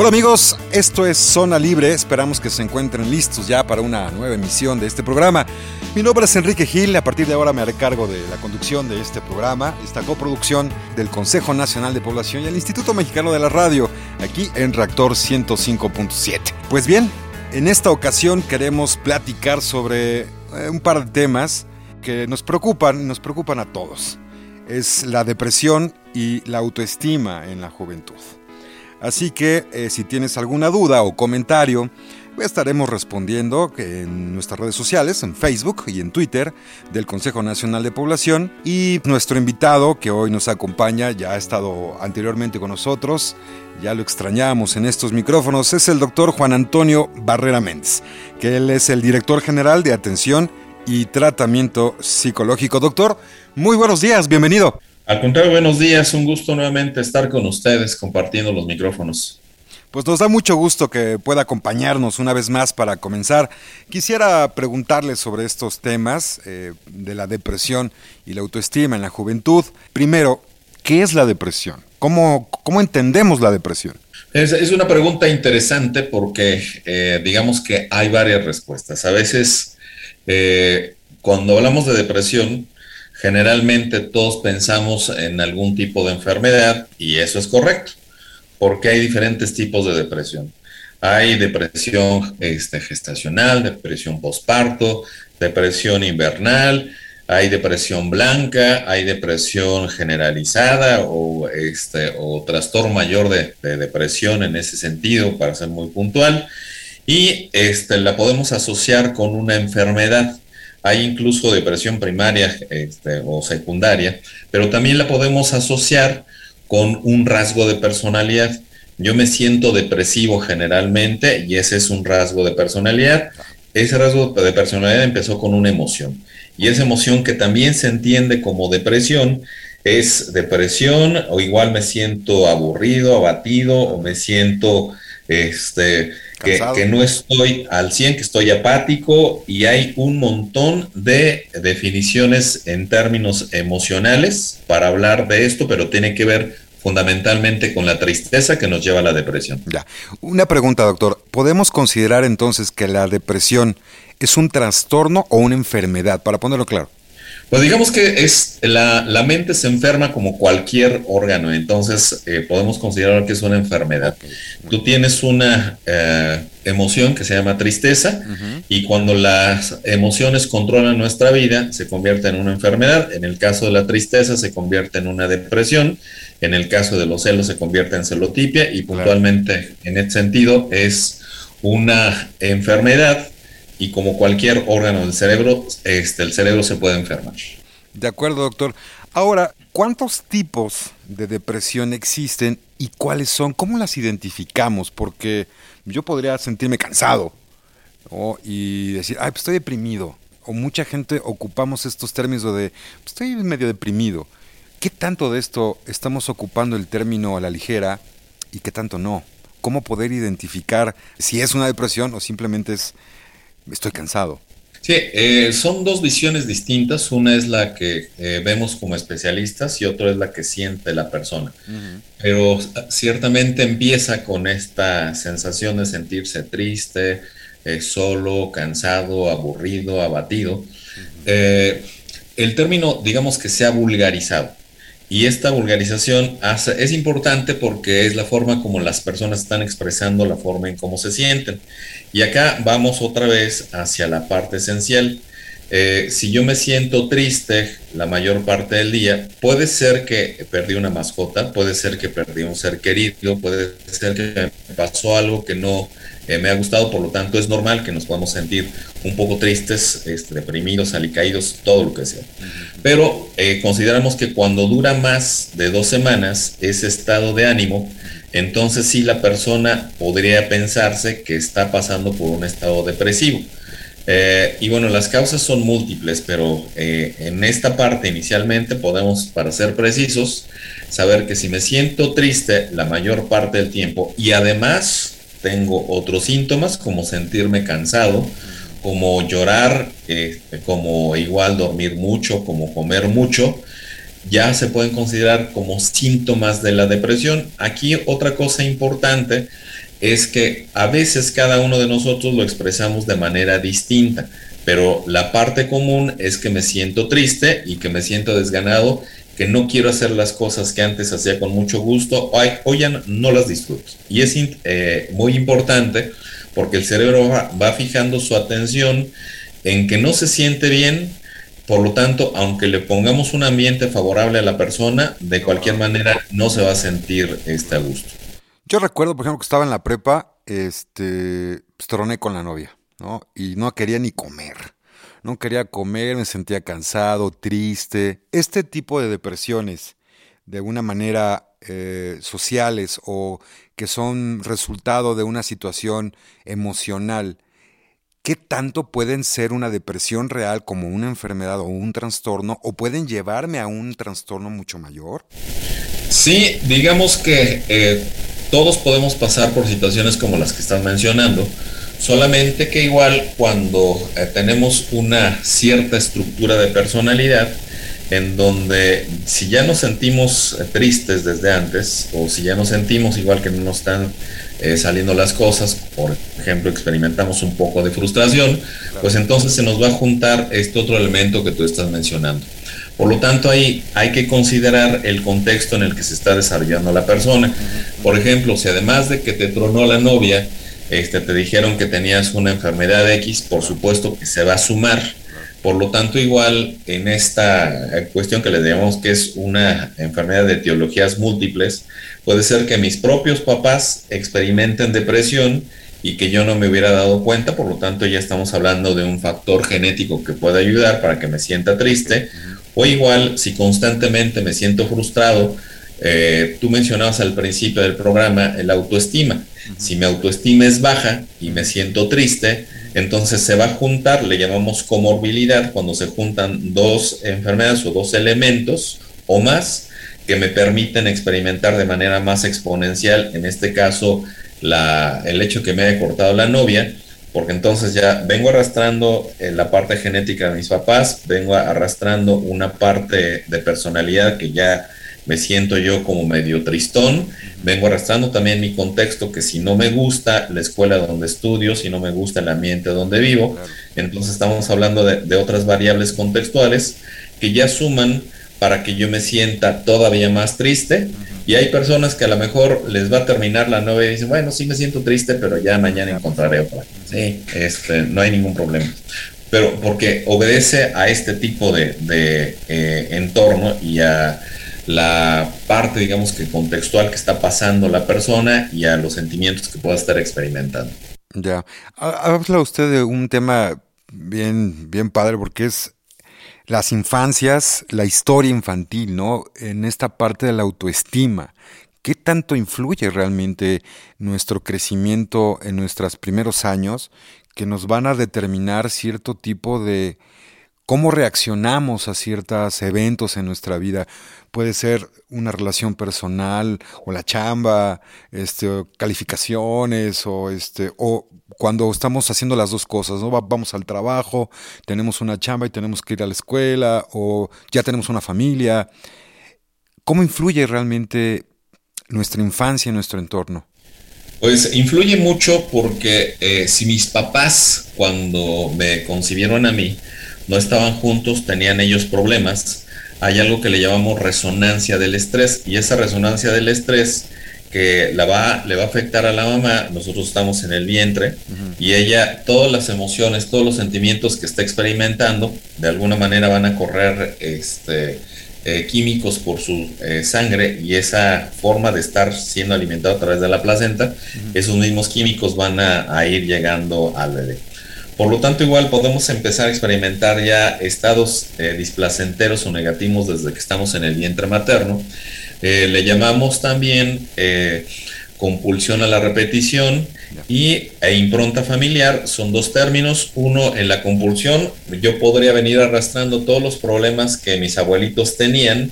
Hola amigos, esto es Zona Libre, esperamos que se encuentren listos ya para una nueva emisión de este programa. Mi nombre es Enrique Gil, a partir de ahora me haré cargo de la conducción de este programa, esta coproducción del Consejo Nacional de Población y el Instituto Mexicano de la Radio, aquí en Reactor 105.7. Pues bien, en esta ocasión queremos platicar sobre eh, un par de temas que nos preocupan, nos preocupan a todos. Es la depresión y la autoestima en la juventud. Así que eh, si tienes alguna duda o comentario, estaremos respondiendo en nuestras redes sociales, en Facebook y en Twitter del Consejo Nacional de Población. Y nuestro invitado que hoy nos acompaña, ya ha estado anteriormente con nosotros, ya lo extrañamos en estos micrófonos, es el doctor Juan Antonio Barrera Méndez, que él es el director general de atención y tratamiento psicológico. Doctor, muy buenos días, bienvenido. Al contrario, buenos días, un gusto nuevamente estar con ustedes compartiendo los micrófonos. Pues nos da mucho gusto que pueda acompañarnos una vez más para comenzar. Quisiera preguntarle sobre estos temas eh, de la depresión y la autoestima en la juventud. Primero, ¿qué es la depresión? ¿Cómo, cómo entendemos la depresión? Es, es una pregunta interesante porque eh, digamos que hay varias respuestas. A veces, eh, cuando hablamos de depresión, generalmente todos pensamos en algún tipo de enfermedad y eso es correcto, porque hay diferentes tipos de depresión. Hay depresión este, gestacional, depresión postparto, depresión invernal, hay depresión blanca, hay depresión generalizada o, este, o trastorno mayor de, de, depresión en ese sentido, para ser muy puntual, y este, la podemos asociar con una enfermedad. Hay incluso depresión primaria este, o secundaria, pero también la podemos asociar con un rasgo de personalidad. Yo me siento depresivo generalmente y ese es un rasgo de personalidad. Ese rasgo de personalidad empezó con una emoción y esa emoción que también se entiende como depresión es depresión o igual me siento aburrido, abatido o me siento este, que, que, no estoy al 100, que estoy apático y hay un montón de definiciones en términos emocionales para hablar de esto, pero tiene que ver fundamentalmente con la tristeza que nos lleva a la depresión. Ya. Una pregunta, doctor. ¿Podemos considerar entonces que la depresión es un trastorno o una enfermedad? Para ponerlo claro. Pues digamos que es la, la, mente se enferma como cualquier órgano, entonces eh, podemos considerar que es una enfermedad. Tú tienes una eh, emoción que se llama tristeza uh -huh. y cuando las emociones controlan nuestra vida se convierte en una enfermedad. En el caso de la tristeza se convierte en una depresión, en el caso de los celos se convierte en celotipia y puntualmente claro. en este sentido es una enfermedad y como cualquier órgano del cerebro, este, el cerebro se puede enfermar. De acuerdo, doctor. Ahora, ¿cuántos tipos de depresión existen y cuáles son? ¿Cómo las identificamos? Porque yo podría sentirme cansado ¿no? y decir, ay, pues estoy deprimido. O mucha gente ocupamos estos términos de, pues estoy medio deprimido. ¿Qué tanto de esto estamos ocupando el término a la ligera y qué tanto no? ¿Cómo poder identificar si es una depresión o simplemente es estoy cansado. Sí, eh, son dos visiones distintas. Una es la que eh, vemos como especialistas y otra es la que siente la persona. Uh -huh. Pero ciertamente empieza con esta sensación de sentirse triste, eh, solo, cansado, aburrido, abatido. Uh -huh. el término, digamos que se ha vulgarizado. Y esta vulgarización es importante porque es la forma como las personas están expresando la forma en cómo se sienten. Y acá vamos otra vez hacia la parte esencial. eh, si yo me siento triste la mayor parte del día, puede ser que perdí una mascota, puede ser que perdí un ser querido, puede ser que me pasó algo que no eh, me ha gustado, por lo tanto es normal que nos podamos sentir un poco tristes, este, deprimidos, alicaídos, todo lo que sea. Pero eh, consideramos que cuando dura más de dos semanas ese estado de ánimo, entonces sí la persona podría pensarse que está pasando por un estado depresivo. Eh, y bueno, las causas son múltiples, pero eh, en esta parte inicialmente podemos, para ser precisos, saber que si me siento triste la mayor parte del tiempo y además tengo otros síntomas como sentirme cansado, como llorar, eh, como igual dormir mucho, como comer mucho, ya se pueden considerar como síntomas de la depresión. Aquí otra cosa importante es que a veces cada uno de nosotros lo expresamos de manera distinta, pero la parte común es que me siento triste y que me siento desganado, que no quiero hacer las cosas que antes hacía con mucho gusto, hoy, ya no, las disfruto. Y es eh, muy importante porque el cerebro va, fijando su atención en que no se siente bien, por lo tanto, aunque le pongamos un ambiente favorable a la persona, de cualquier manera no se va a sentir este a gusto. Yo recuerdo, por ejemplo, que estaba en la prepa, este, pues, troné con la novia, ¿no? Y no quería ni comer. No quería comer, me sentía cansado, triste. Este tipo de depresiones, de alguna manera eh, sociales o que son resultado de una situación emocional, ¿qué tanto pueden ser una depresión real como una enfermedad o un trastorno o pueden llevarme a un trastorno mucho mayor? Sí, digamos que eh, todos podemos pasar por situaciones como las que están mencionando, solamente que igual cuando eh, tenemos una cierta estructura de personalidad, en donde si ya nos sentimos eh, tristes desde antes, o si ya nos sentimos igual que no nos están eh, saliendo las cosas, por ejemplo, experimentamos un poco de frustración, pues entonces se nos va a juntar este otro elemento que tú estás mencionando. Por lo tanto, ahí hay que considerar el contexto en el que se está desarrollando la persona. Por ejemplo, si además de que te tronó la novia, este, te dijeron que tenías una enfermedad X, por supuesto que se va a sumar. Por lo tanto, igual en esta cuestión que le digamos que es una enfermedad de etiologías múltiples, puede ser que mis propios papás experimenten depresión y que yo no me hubiera dado cuenta, por lo tanto ya estamos hablando de un factor genético que puede ayudar para que me sienta triste, o igual, si constantemente me siento frustrado, eh, tú mencionabas al principio del programa el autoestima. Si mi autoestima es baja y me siento triste, entonces se va a juntar, le llamamos comorbilidad, cuando se juntan dos enfermedades o dos elementos o más que me permiten experimentar de manera más exponencial, en este caso, la, el hecho que me haya cortado la novia, porque entonces ya vengo arrastrando eh, la parte genética de mis papás, vengo arrastrando una parte de personalidad que ya me siento yo como medio tristón, vengo arrastrando también mi contexto que si no me gusta la escuela donde estudio, si no me gusta el ambiente donde vivo, entonces estamos hablando de, de otras variables contextuales que ya suman para que yo me sienta todavía más triste. Y hay personas que a lo mejor les va a terminar la novia y dicen, bueno, sí me siento triste, pero ya mañana encontraré otra. Sí, este, no hay ningún problema. Pero porque obedece a este tipo de, eh, entorno y a la parte, digamos que contextual que está pasando la persona y a los sentimientos que pueda estar experimentando. Ya. Habla usted de un tema bien, bien padre porque es las infancias, la historia infantil, ¿no? En esta parte de la autoestima. ¿Qué tanto influye realmente nuestro crecimiento en nuestros primeros años que nos van a determinar cierto tipo de cómo reaccionamos a ciertos eventos en nuestra vida? Puede ser una relación personal o la chamba, este, calificaciones o este o cuando estamos haciendo las dos cosas, ¿no? Vamos al trabajo, tenemos una chamba y tenemos que ir a la escuela, o ya tenemos una familia. ¿Cómo influye realmente nuestra infancia en nuestro entorno? Pues influye mucho porque eh, si mis papás cuando me concibieron a mí no estaban juntos, tenían ellos problemas, hay algo que le llamamos resonancia del estrés y esa resonancia del estrés que la va, le va a afectar a la mamá, nosotros estamos en el vientre y ella, todas las emociones, todos los sentimientos que está experimentando, de alguna manera van a correr este, eh, químicos por su eh, sangre y esa forma de estar siendo alimentado a través de la placenta, esos mismos químicos van a, ir llegando al bebé. Por lo tanto, igual podemos empezar a experimentar ya estados eh, displacenteros o negativos desde que estamos en el vientre materno. le llamamos también compulsión a la repetición y e impronta familiar son dos términos. Uno, en la compulsión, yo podría venir arrastrando todos los problemas que mis abuelitos tenían,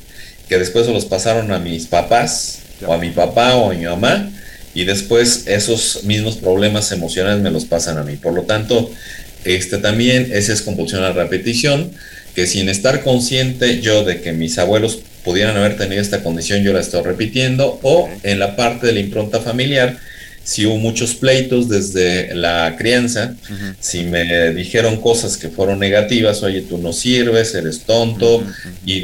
que después se los pasaron a mis papás, o a mi papá o a mi mamá, y después esos mismos problemas emocionales me los pasan a mí. Por lo tanto, este también, esa es compulsión a repetición, que sin estar consciente yo de que mis abuelos pudieran haber tenido esta condición, yo la estoy repitiendo, o en la parte de la impronta familiar, si hubo muchos pleitos desde la crianza, si me dijeron cosas que fueron negativas, oye, tú no sirves, eres tonto, y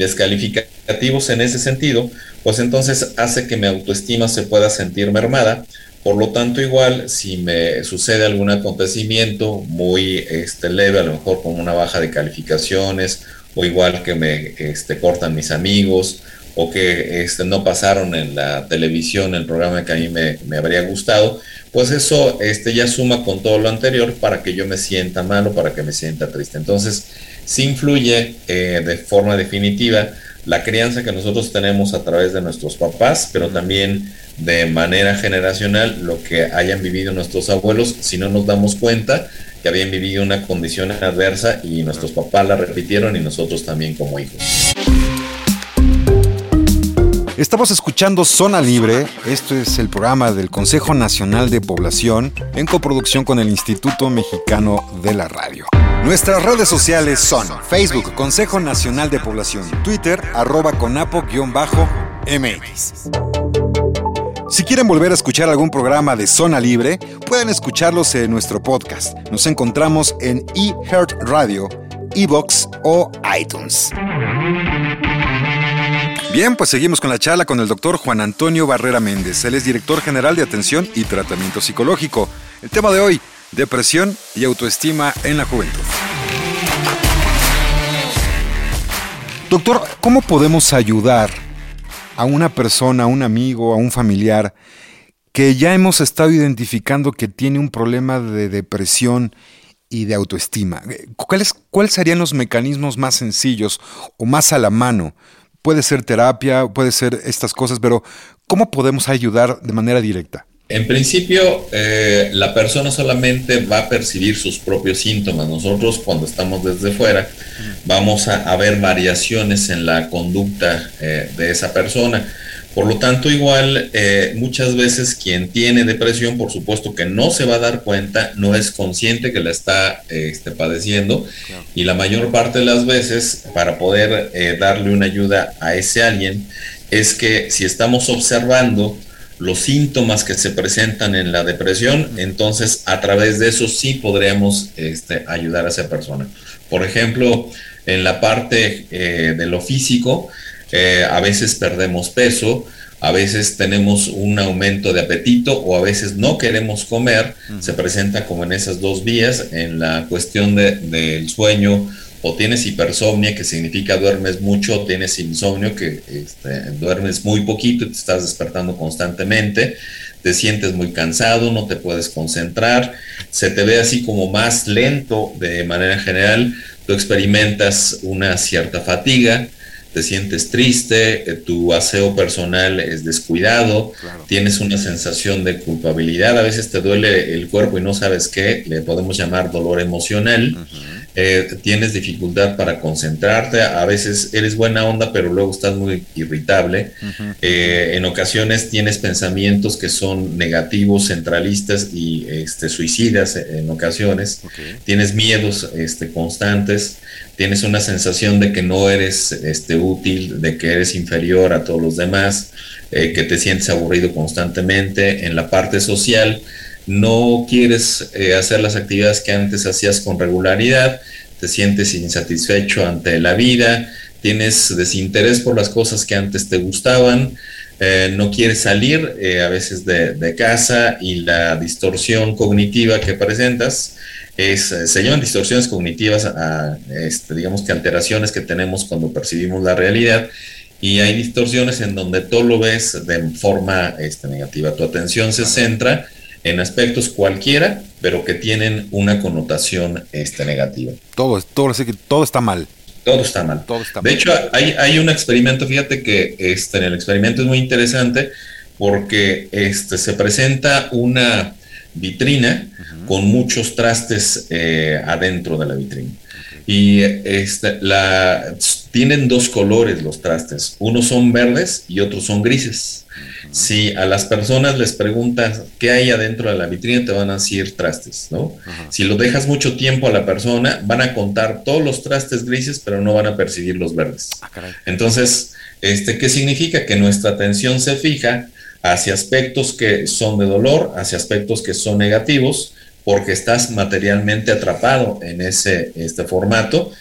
descalificativos en ese sentido, pues entonces hace que mi autoestima se pueda sentir mermada. Por lo tanto, igual, si me sucede algún acontecimiento muy este, leve, a lo mejor con una baja de calificaciones, o igual que me este, cortan mis amigos, o que este, no pasaron en la televisión el programa que a mí me, habría gustado, pues eso este, ya suma con todo lo anterior para que yo me sienta mal o para que me sienta triste. Entonces, sí influye eh, de forma definitiva la crianza que nosotros tenemos a través de nuestros papás, pero también de manera generacional lo que hayan vivido nuestros abuelos, si no nos damos cuenta que habían vivido una condición adversa y nuestros papás la repitieron y nosotros también como hijos. Estamos escuchando Zona Libre, esto es el programa del Consejo Nacional de Población en coproducción con el Instituto Mexicano de la Radio. Nuestras redes sociales son Facebook Consejo Nacional de Población, Twitter arroba conapo-mx. Si quieren volver a escuchar algún programa de Zona Libre, pueden escucharlos en nuestro podcast. Nos encontramos en eHeart Radio, Evox o iTunes. Bien, pues seguimos con la charla con el doctor Juan Antonio Barrera Méndez. Él es director general de atención y tratamiento psicológico. El tema de hoy, depresión y autoestima en la juventud. Doctor, ¿cómo podemos ayudar a una persona, a un amigo, a un familiar que ya hemos estado identificando que tiene un problema de depresión y de autoestima? ¿Cuáles, ¿Cuáles serían los mecanismos más sencillos o más a la mano puede ser terapia, puede ser estas cosas, pero ¿cómo podemos ayudar de manera directa? En principio, eh, la persona solamente va a percibir sus propios síntomas. Nosotros cuando estamos desde fuera vamos a, ver variaciones en la conducta eh, de esa persona. Por lo tanto, igual eh, muchas veces quien tiene depresión, por supuesto que no se va a dar cuenta, no es consciente que la está este, padeciendo. Y la mayor parte de las veces para poder eh, darle una ayuda a ese alguien es que si estamos observando los síntomas que se presentan en la depresión, entonces a través de eso sí podríamos este, ayudar a esa persona. Por ejemplo, en la parte eh, de lo físico, eh, a veces perdemos peso, a veces tenemos un aumento de apetito o a veces no queremos comer, se presenta como en esas dos vías, en la cuestión del sueño o tienes hipersomnia, que significa duermes mucho, o tienes insomnio, que este, duermes muy poquito y te estás despertando constantemente, te sientes muy cansado, no te puedes concentrar, se te ve así como más lento de manera general, tú experimentas una cierta fatiga, te sientes triste, eh, tu aseo personal es descuidado, tienes una sensación de culpabilidad, a veces te duele el cuerpo y no sabes qué, le podemos llamar dolor emocional, eh, tienes dificultad para concentrarte, a veces eres buena onda, pero luego estás muy irritable, eh, en ocasiones tienes pensamientos que son negativos, centralistas y este, suicidas en ocasiones, tienes miedos este, constantes, tienes una sensación de que no eres este, útil, de que eres inferior a todos los demás, eh, que te sientes aburrido constantemente. En la parte social, no quieres eh, hacer las actividades que antes hacías con regularidad, te sientes insatisfecho ante la vida, tienes desinterés por las cosas que antes te gustaban, eh, no quieres salir eh, a veces de, casa y la distorsión cognitiva que presentas es, se llaman distorsiones cognitivas, a, este, digamos que alteraciones que tenemos cuando percibimos la realidad y hay distorsiones en donde todo lo ves de forma este, negativa. Tu atención se centra en aspectos cualquiera, pero que tienen una connotación este, negativa. Todo, todo, que todo está mal. Todo está mal. de hecho, hay, hay, un experimento, fíjate que este, en el experimento es muy interesante porque este, se presenta una vitrina con muchos trastes eh, adentro de la vitrina. Y este, la, tienen dos colores los trastes, unos son verdes y otros son grises. Si a las personas les preguntas qué hay adentro de la vitrina, te van a decir trastes, ¿no? Si lo dejas mucho tiempo a la persona, van a contar todos los trastes grises, pero no van a percibir los verdes. Ah, Entonces, este, ¿qué significa? Que nuestra atención se fija hacia aspectos que son de dolor, hacia aspectos que son negativos, porque estás materialmente atrapado en ese este formato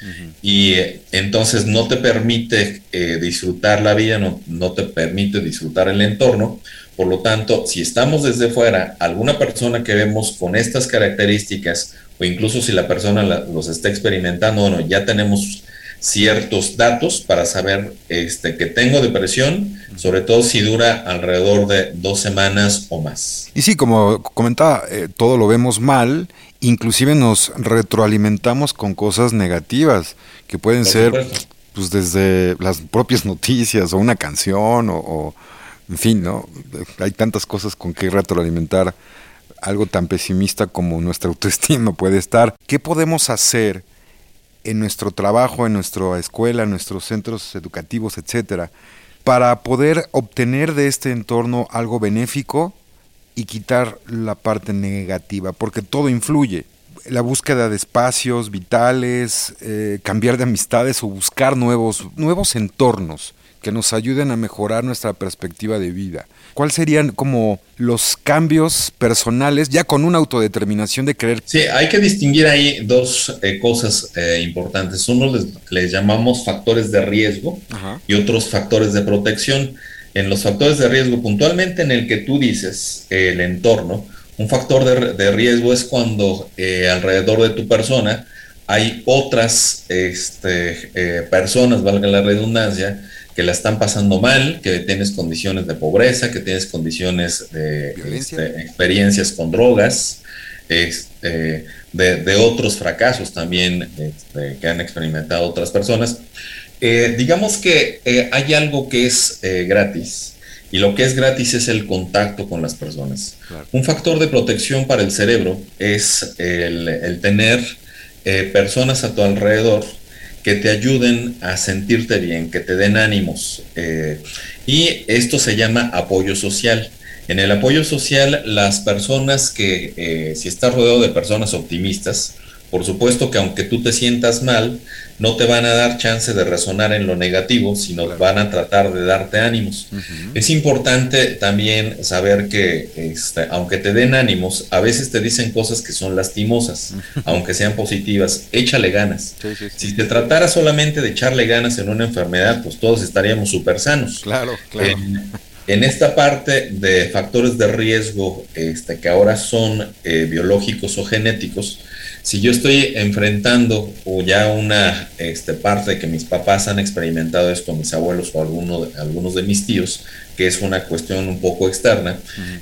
y eh, entonces no te permite eh, disfrutar la vida, no, no, te permite disfrutar el entorno. Por lo tanto, si estamos desde fuera, alguna persona que vemos con estas características o incluso si la persona los está experimentando, bueno, ya tenemos ciertos datos para saber este, que tengo depresión, sobre todo si dura alrededor de dos semanas o más. Y sí, como comentaba, eh, todo lo vemos mal, inclusive nos retroalimentamos con cosas negativas, que pueden ser pues desde las propias noticias o una canción o, o, en fin, ¿no? Hay tantas cosas con que retroalimentar algo tan pesimista como nuestra autoestima puede estar. ¿Qué podemos hacer en nuestro trabajo, en nuestra escuela, en nuestros centros educativos, etcétera, para poder obtener de este entorno algo benéfico y quitar la parte negativa, porque todo influye. La búsqueda de espacios vitales, eh, cambiar de amistades o buscar nuevos, nuevos entornos que nos ayuden a mejorar nuestra perspectiva de vida. ¿Cuáles serían como los cambios personales ya con una autodeterminación de creer? Sí, hay que distinguir ahí dos eh, cosas eh, importantes. Uno les, llamamos factores de riesgo y otros factores de protección. En los factores de riesgo, puntualmente en el que tú dices el entorno, un factor de, riesgo es cuando eh, alrededor de tu persona hay otras este, personas, valga la redundancia, que la están pasando mal, que tienes condiciones de pobreza, que tienes condiciones de este, experiencias con drogas, este, de, otros fracasos también este, que han experimentado otras personas. Eh, digamos que eh, hay algo que es eh, gratis y lo que es gratis es el contacto con las personas. Un factor de protección para el cerebro es el, el tener personas a tu alrededor que te ayuden a sentirte bien, que te den ánimos. Eh, y esto se llama apoyo social. En el apoyo social, las personas que, eh, si estás rodeado de personas optimistas, por supuesto que aunque tú te sientas mal, no te van a dar chance de resonar en lo negativo, sino van a tratar de darte ánimos. Es importante también saber que este, aunque te den ánimos, a veces te dicen cosas que son lastimosas, aunque sean positivas. Échale ganas. si te tratara solamente de echarle ganas en una enfermedad, pues todos estaríamos súper sanos. Claro, claro. En, esta parte de factores de riesgo este, que ahora son eh, biológicos o genéticos, si yo estoy enfrentando o ya una este, parte de que mis papás han experimentado esto, mis abuelos o alguno, algunos de mis tíos, que es una cuestión un poco externa,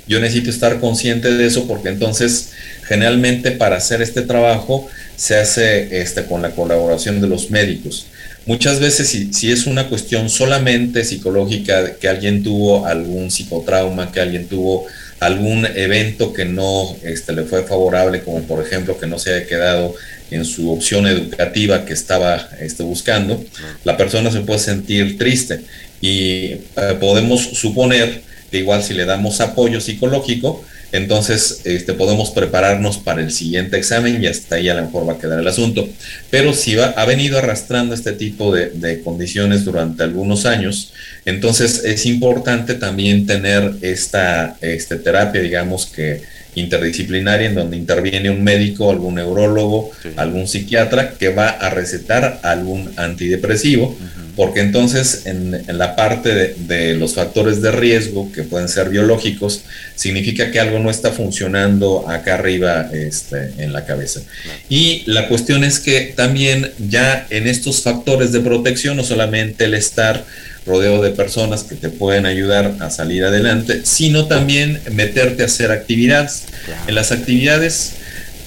yo necesito estar consciente de eso porque entonces generalmente para hacer este trabajo se hace este, con la colaboración de los médicos. Muchas veces si, si es una cuestión solamente psicológica, que alguien tuvo algún psicotrauma, que alguien tuvo algún evento que no este, le fue favorable, como por ejemplo que no se haya quedado en su opción educativa que estaba este, buscando, la persona se puede sentir triste. Y eh, podemos suponer que igual si le damos apoyo psicológico, entonces este, podemos prepararnos para el siguiente examen y hasta ahí a lo mejor va a quedar el asunto. Pero si va, ha venido arrastrando este tipo de, de, condiciones durante algunos años, entonces es importante también tener esta este, terapia, digamos, que, interdisciplinaria en donde interviene un médico, algún neurólogo, algún psiquiatra que va a recetar algún antidepresivo, porque entonces en, la parte de, los factores de riesgo, que pueden ser biológicos, significa que algo no está funcionando acá arriba este, en la cabeza. Y la cuestión es que también ya en estos factores de protección, no solamente el estar rodeo de personas que te pueden ayudar a salir adelante, sino también meterte a hacer actividades. En las actividades,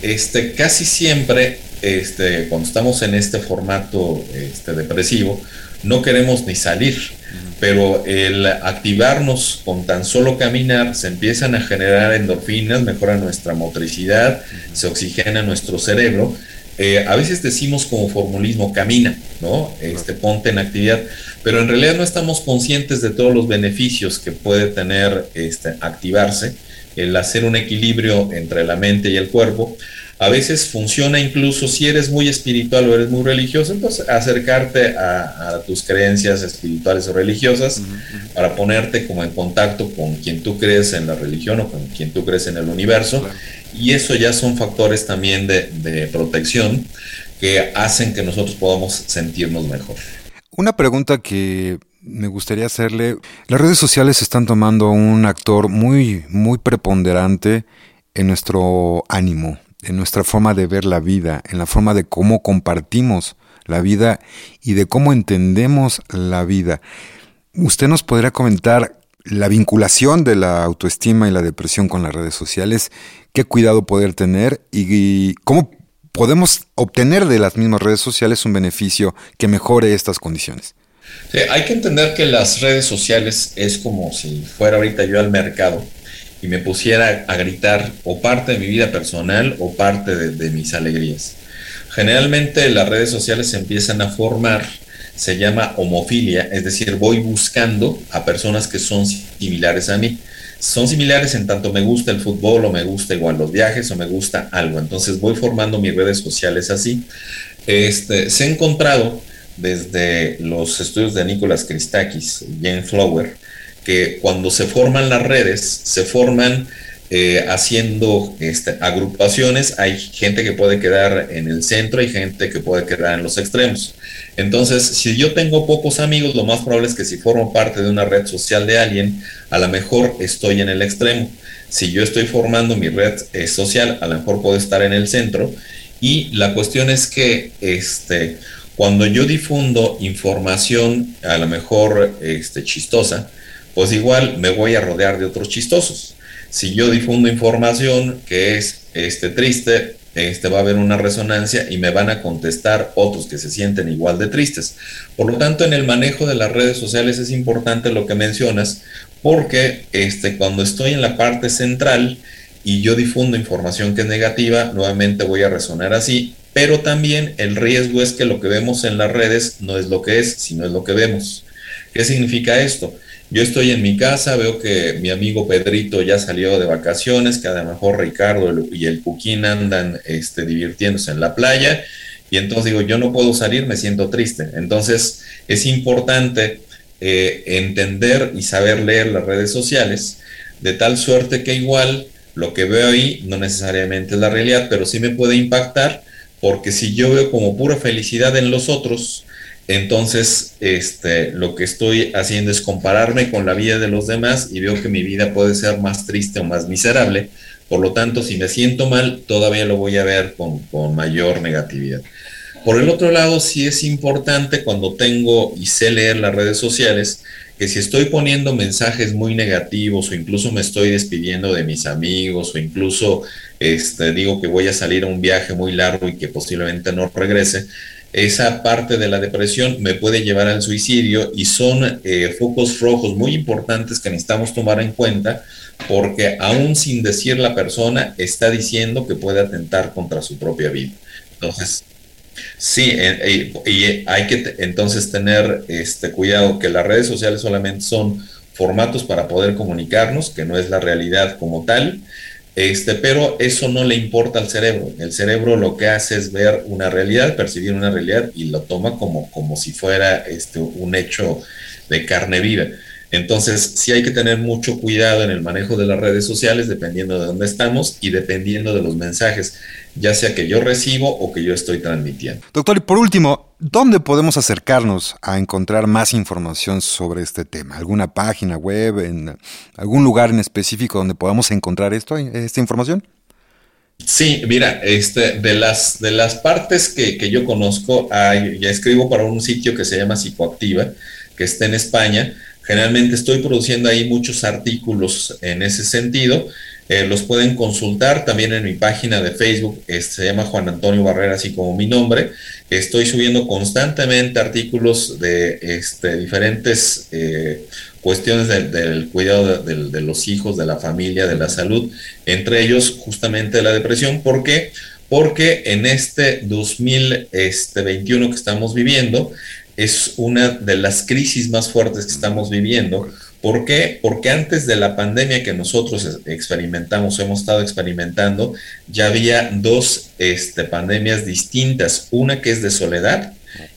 este, casi siempre, este, cuando estamos en este formato este, depresivo, no queremos ni salir, pero el activarnos con tan solo caminar, se empiezan a generar endorfinas, mejora nuestra motricidad, se oxigena nuestro cerebro. Eh, a veces decimos como formulismo, camina, ¿no? Este, ponte en actividad, pero en realidad no estamos conscientes de todos los beneficios que puede tener este, activarse, el hacer un equilibrio entre la mente y el cuerpo. A veces funciona incluso si eres muy espiritual o eres muy religioso, entonces acercarte a, tus creencias espirituales o religiosas para ponerte como en contacto con quien tú crees en la religión o con quien tú crees en el universo. Y eso ya son factores también de, de protección que hacen que nosotros podamos sentirnos mejor. Una pregunta que me gustaría hacerle. Las redes sociales están tomando un actor muy, muy preponderante en nuestro ánimo, en nuestra forma de ver la vida, en la forma de cómo compartimos la vida y de cómo entendemos la vida. ¿Usted nos podría comentar la vinculación de la autoestima y la depresión con las redes sociales? ¿Qué cuidado poder tener y cómo podemos obtener de las mismas redes sociales un beneficio que mejore estas condiciones. hay que entender que las redes sociales es como si fuera ahorita yo al mercado y me pusiera a gritar o parte de mi vida personal o parte de, mis alegrías. Generalmente las redes sociales se empiezan a formar, se llama homofilia, es decir, voy buscando a personas que son similares a mí son similares en tanto me gusta el fútbol o me gusta igual los viajes o me gusta algo. Entonces voy formando mis redes sociales así. Este, se ha encontrado desde los estudios de Nicolás Christakis, Jane Flower, que cuando se forman las redes, se forman eh, haciendo este, agrupaciones, hay gente que puede quedar en el centro y gente que puede quedar en los extremos. Entonces, si yo tengo pocos amigos, lo más probable es que si formo parte de una red social de alguien, a lo mejor estoy en el extremo. Si yo estoy formando mi red eh, social, a lo mejor puedo estar en el centro. Y la cuestión es que este, cuando yo difundo información, a lo mejor este, chistosa, pues igual me voy a rodear de otros chistosos. Si yo difundo información que es este, triste, este, va a haber una resonancia y me van a contestar otros que se sienten igual de tristes. Por lo tanto, en el manejo de las redes sociales es importante lo que mencionas, porque este, cuando estoy en la parte central y yo difundo información que es negativa, nuevamente voy a resonar así, pero también el riesgo es que lo que vemos en las redes no es lo que es, sino es lo que vemos. ¿Qué significa esto? Yo estoy en mi casa, veo que mi amigo Pedrito ya salió de vacaciones, que a lo mejor Ricardo y el Cuquín andan este, divirtiéndose en la playa, y entonces digo, yo no puedo salir, me siento triste. Entonces es importante eh, entender y saber leer las redes sociales, de tal suerte que igual lo que veo ahí no necesariamente es la realidad, pero sí me puede impactar, porque si yo veo como pura felicidad en los otros, entonces, este, lo que estoy haciendo es compararme con la vida de los demás y veo que mi vida puede ser más triste o más miserable. Por lo tanto, si me siento mal, todavía lo voy a ver con, con mayor negatividad. Por el otro lado, sí es importante cuando tengo y sé leer las redes sociales, que si estoy poniendo mensajes muy negativos o incluso me estoy despidiendo de mis amigos o incluso este, digo que voy a salir a un viaje muy largo y que posiblemente no regrese, esa parte de la depresión me puede llevar al suicidio y son eh, focos rojos muy importantes que necesitamos tomar en cuenta porque aún sin decir la persona está diciendo que puede atentar contra su propia vida. Entonces, sí, eh, eh, y hay que entonces tener este cuidado que las redes sociales solamente son formatos para poder comunicarnos, que no es la realidad como tal, este, pero eso no le importa al cerebro. El cerebro lo que hace es ver una realidad, percibir una realidad y lo toma como, como si fuera este, un hecho de carne viva. Entonces, sí hay que tener mucho cuidado en el manejo de las redes sociales, dependiendo de dónde estamos y dependiendo de los mensajes, ya sea que yo recibo o que yo estoy transmitiendo. Doctor, y por último, ¿dónde podemos acercarnos a encontrar más información sobre este tema? ¿Alguna página web, en algún lugar en específico donde podamos encontrar esto, esta información? Sí, mira, este, de, las, de las partes que, que yo conozco, hay, ya escribo para un sitio que se llama Psicoactiva, que está en España. Generalmente estoy produciendo ahí muchos artículos en ese sentido. Eh, los pueden consultar también en mi página de Facebook, se llama Juan Antonio Barrera, así como mi nombre. Estoy subiendo constantemente artículos de este, diferentes eh, cuestiones del, cuidado de, los hijos, de la familia, de la salud, entre ellos justamente la depresión. ¿Por qué? Porque en este 2021 este, que estamos viviendo es una de las crisis más fuertes que estamos viviendo. ¿Por qué? Porque antes de la pandemia que nosotros experimentamos, hemos estado experimentando, ya había dos este, pandemias distintas, una que es de soledad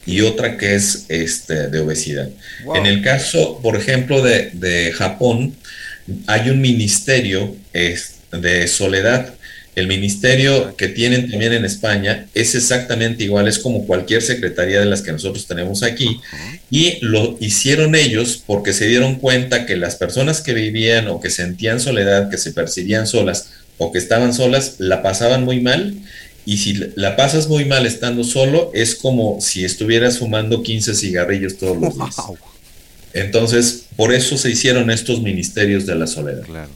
y otra que es este, de obesidad. En el caso, por ejemplo, de, Japón, hay un ministerio de soledad. El ministerio que tienen también en España es exactamente igual, es como cualquier secretaría de las que nosotros tenemos aquí, y lo hicieron ellos porque se dieron cuenta que las personas que vivían o que sentían soledad, que se percibían solas o que estaban solas, la pasaban muy mal y si la pasas muy mal estando solo, es como si estuvieras fumando 15 cigarrillos todos los días. Entonces, por eso se hicieron estos ministerios de la soledad. Claro.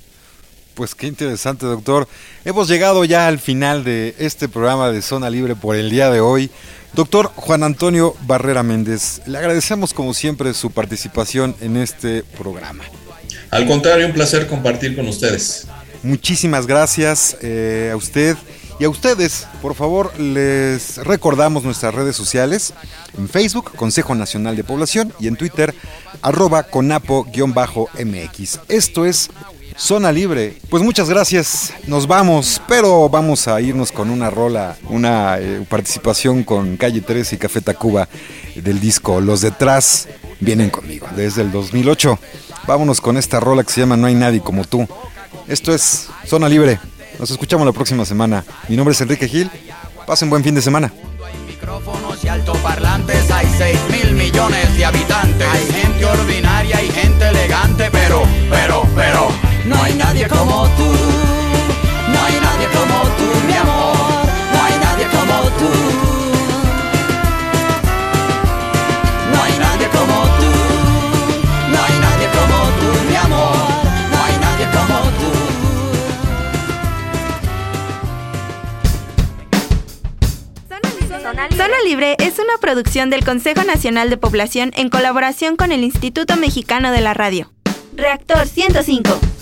Pues qué interesante, doctor. Hemos llegado ya al final de este programa de Zona Libre por el día de hoy. Doctor Juan Antonio Barrera Méndez, le agradecemos como siempre su participación en este programa. Al contrario, un placer compartir con ustedes. Muchísimas gracias eh, a usted y a ustedes, por favor, les recordamos nuestras redes sociales. En Facebook, Consejo Nacional de Población, y en Twitter, arroba conapo-mx. Esto es Zona Libre. Pues muchas gracias, nos vamos, pero vamos a irnos con una rola, una eh, participación con Calle 3 y Café Tacuba del disco Los Detrás vienen conmigo, desde el 2008. Vámonos con esta rola que se llama No hay nadie como tú. Esto es Zona Libre. Nos escuchamos la próxima semana. Mi nombre es Enrique Gil. Pasen buen fin de semana. Hay micrófonos y altoparlantes, hay 6 mil millones de habitantes. Hay gente ordinaria, hay gente elegante, pero, pero, pero, no hay nadie como tú. No hay nadie como tú, mi amor. No hay nadie como tú. Zona Libre es una producción del Consejo Nacional de Población en colaboración con el Instituto Mexicano de la Radio. Reactor 105.